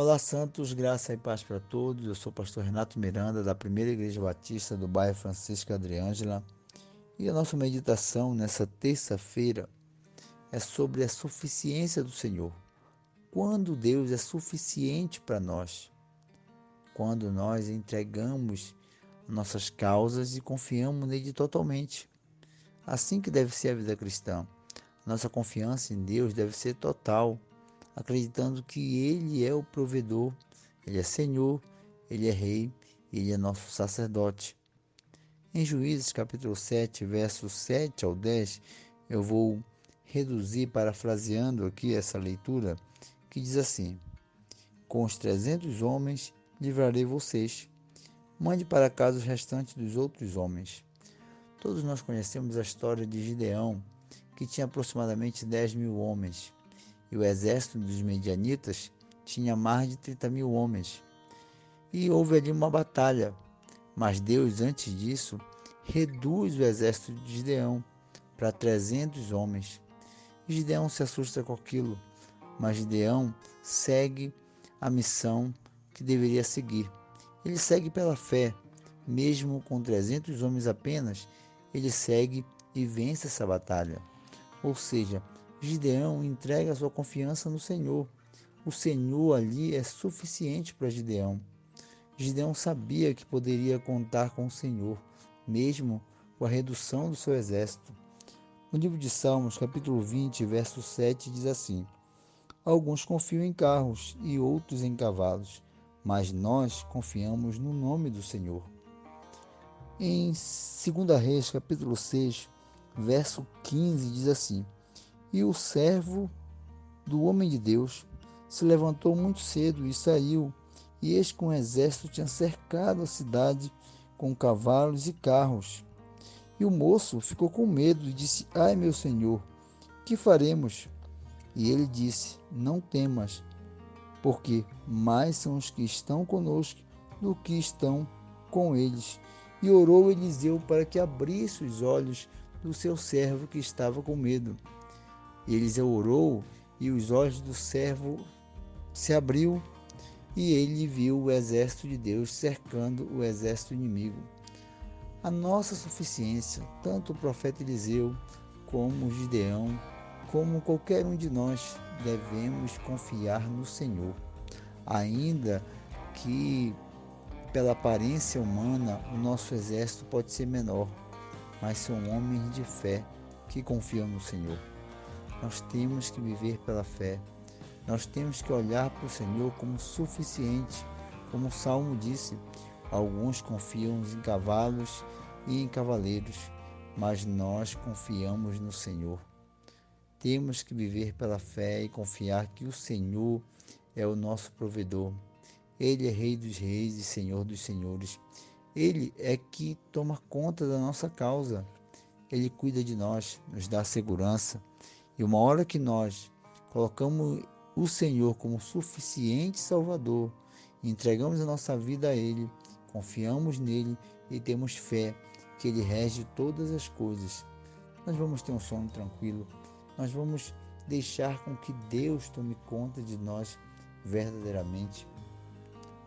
Olá, Santos, graça e paz para todos. Eu sou o pastor Renato Miranda, da Primeira Igreja Batista do bairro Francisco Adriângela. E a nossa meditação nessa terça-feira é sobre a suficiência do Senhor. Quando Deus é suficiente para nós. Quando nós entregamos nossas causas e confiamos nele totalmente. Assim que deve ser a vida cristã. Nossa confiança em Deus deve ser total acreditando que Ele é o provedor, Ele é Senhor, Ele é Rei, Ele é nosso sacerdote. Em Juízes capítulo 7, versos 7 ao 10, eu vou reduzir, parafraseando aqui essa leitura, que diz assim: Com os trezentos homens livrarei vocês. Mande para casa os restantes dos outros homens. Todos nós conhecemos a história de Gideão, que tinha aproximadamente dez mil homens e o exército dos medianitas tinha mais de 30 mil homens. E houve ali uma batalha, mas Deus, antes disso, reduz o exército de Gideão para 300 homens. Gideão se assusta com aquilo, mas Gideão segue a missão que deveria seguir. Ele segue pela fé, mesmo com 300 homens apenas, ele segue e vence essa batalha. Ou seja, Gideão entrega sua confiança no Senhor. O Senhor ali é suficiente para Gideão. Gideão sabia que poderia contar com o Senhor, mesmo com a redução do seu exército. No livro de Salmos, capítulo 20, verso 7, diz assim: Alguns confiam em carros e outros em cavalos, mas nós confiamos no nome do Senhor. Em 2 Reis, capítulo 6, verso 15, diz assim: e o servo do homem de Deus se levantou muito cedo e saiu, e eis que um exército tinha cercado a cidade com cavalos e carros. E o moço ficou com medo e disse: Ai, meu senhor, que faremos? E ele disse: Não temas, porque mais são os que estão conosco do que estão com eles. E orou Eliseu para que abrisse os olhos do seu servo que estava com medo. E Eliseu orou, e os olhos do servo se abriu, e ele viu o exército de Deus cercando o exército inimigo. A nossa suficiência, tanto o profeta Eliseu como Gideão, como qualquer um de nós, devemos confiar no Senhor. Ainda que pela aparência humana o nosso exército pode ser menor, mas são homens de fé que confiam no Senhor. Nós temos que viver pela fé. Nós temos que olhar para o Senhor como suficiente. Como o Salmo disse, alguns confiam em cavalos e em cavaleiros, mas nós confiamos no Senhor. Temos que viver pela fé e confiar que o Senhor é o nosso provedor. Ele é Rei dos Reis e Senhor dos Senhores. Ele é que toma conta da nossa causa. Ele cuida de nós, nos dá segurança. E uma hora que nós colocamos o Senhor como suficiente Salvador, entregamos a nossa vida a Ele, confiamos nele e temos fé que Ele rege todas as coisas, nós vamos ter um sono tranquilo, nós vamos deixar com que Deus tome conta de nós verdadeiramente.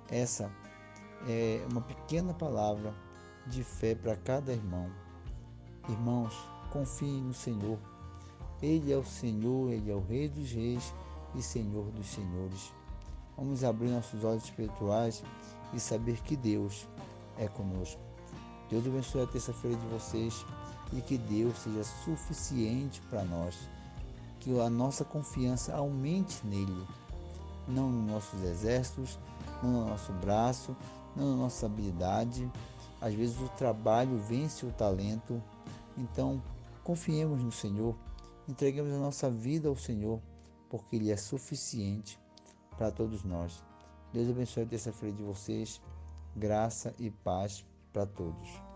Essa é uma pequena palavra de fé para cada irmão. Irmãos, confiem no Senhor ele é o Senhor, Ele é o Rei dos Reis e Senhor dos Senhores. Vamos abrir nossos olhos espirituais e saber que Deus é conosco. Deus abençoe a terça-feira de vocês e que Deus seja suficiente para nós. Que a nossa confiança aumente nele, não nos nossos exércitos, não no nosso braço, não na nossa habilidade. Às vezes o trabalho vence o talento. Então, confiemos no Senhor Entreguemos a nossa vida ao Senhor, porque Ele é suficiente para todos nós. Deus abençoe a terça-feira de vocês. Graça e paz para todos.